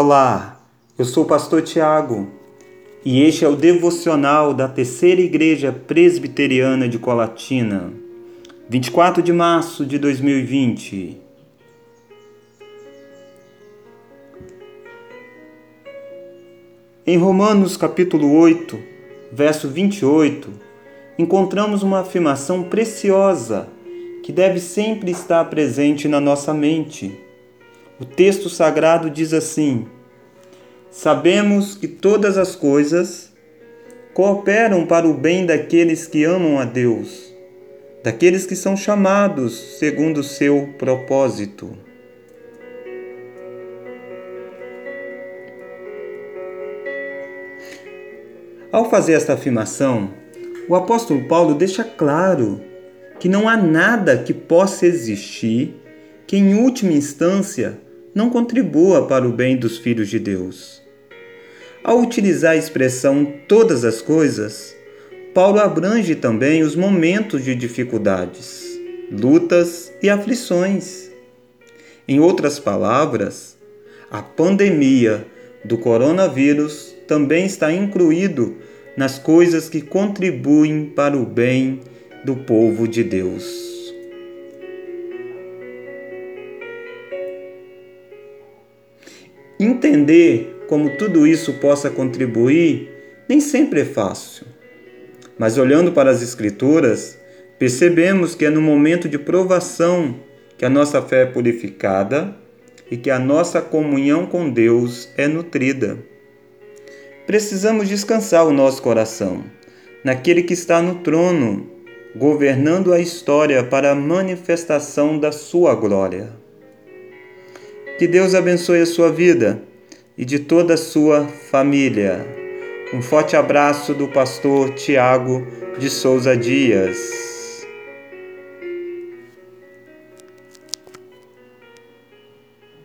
Olá, eu sou o pastor Tiago e este é o devocional da Terceira Igreja Presbiteriana de Colatina, 24 de março de 2020. Em Romanos capítulo 8, verso 28, encontramos uma afirmação preciosa que deve sempre estar presente na nossa mente. O texto sagrado diz assim: Sabemos que todas as coisas cooperam para o bem daqueles que amam a Deus, daqueles que são chamados segundo o seu propósito. Ao fazer esta afirmação, o apóstolo Paulo deixa claro que não há nada que possa existir que, em última instância, não contribua para o bem dos filhos de Deus. Ao utilizar a expressão todas as coisas, Paulo abrange também os momentos de dificuldades, lutas e aflições. Em outras palavras, a pandemia do coronavírus também está incluído nas coisas que contribuem para o bem do povo de Deus. Entender como tudo isso possa contribuir nem sempre é fácil. Mas olhando para as Escrituras, percebemos que é no momento de provação que a nossa fé é purificada e que a nossa comunhão com Deus é nutrida. Precisamos descansar o nosso coração naquele que está no trono governando a história para a manifestação da sua glória. Que Deus abençoe a sua vida e de toda a sua família. Um forte abraço do pastor Tiago de Souza Dias.